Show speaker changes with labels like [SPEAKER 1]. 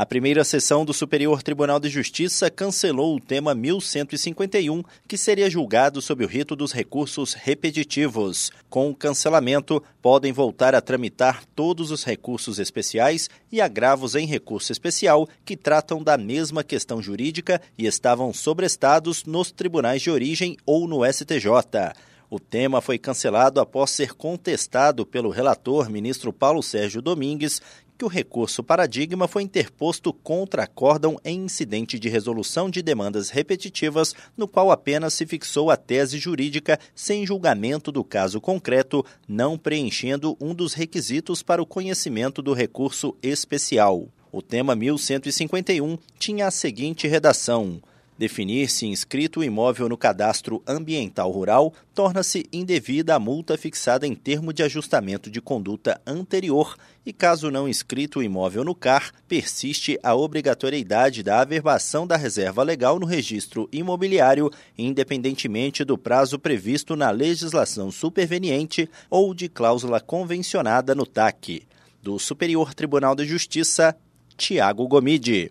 [SPEAKER 1] A primeira sessão do Superior Tribunal de Justiça cancelou o tema 1151, que seria julgado sob o rito dos recursos repetitivos. Com o cancelamento, podem voltar a tramitar todos os recursos especiais e agravos em recurso especial que tratam da mesma questão jurídica e estavam sobrestados nos tribunais de origem ou no STJ. O tema foi cancelado após ser contestado pelo relator, ministro Paulo Sérgio Domingues, que o recurso paradigma foi interposto contra acórdão em incidente de resolução de demandas repetitivas, no qual apenas se fixou a tese jurídica sem julgamento do caso concreto, não preenchendo um dos requisitos para o conhecimento do recurso especial. O tema 1151 tinha a seguinte redação: Definir se inscrito o imóvel no cadastro ambiental rural torna-se indevida a multa fixada em termo de ajustamento de conduta anterior e, caso não inscrito o imóvel no CAR, persiste a obrigatoriedade da averbação da reserva legal no registro imobiliário, independentemente do prazo previsto na legislação superveniente ou de cláusula convencionada no TAC. Do Superior Tribunal de Justiça, Tiago Gomide.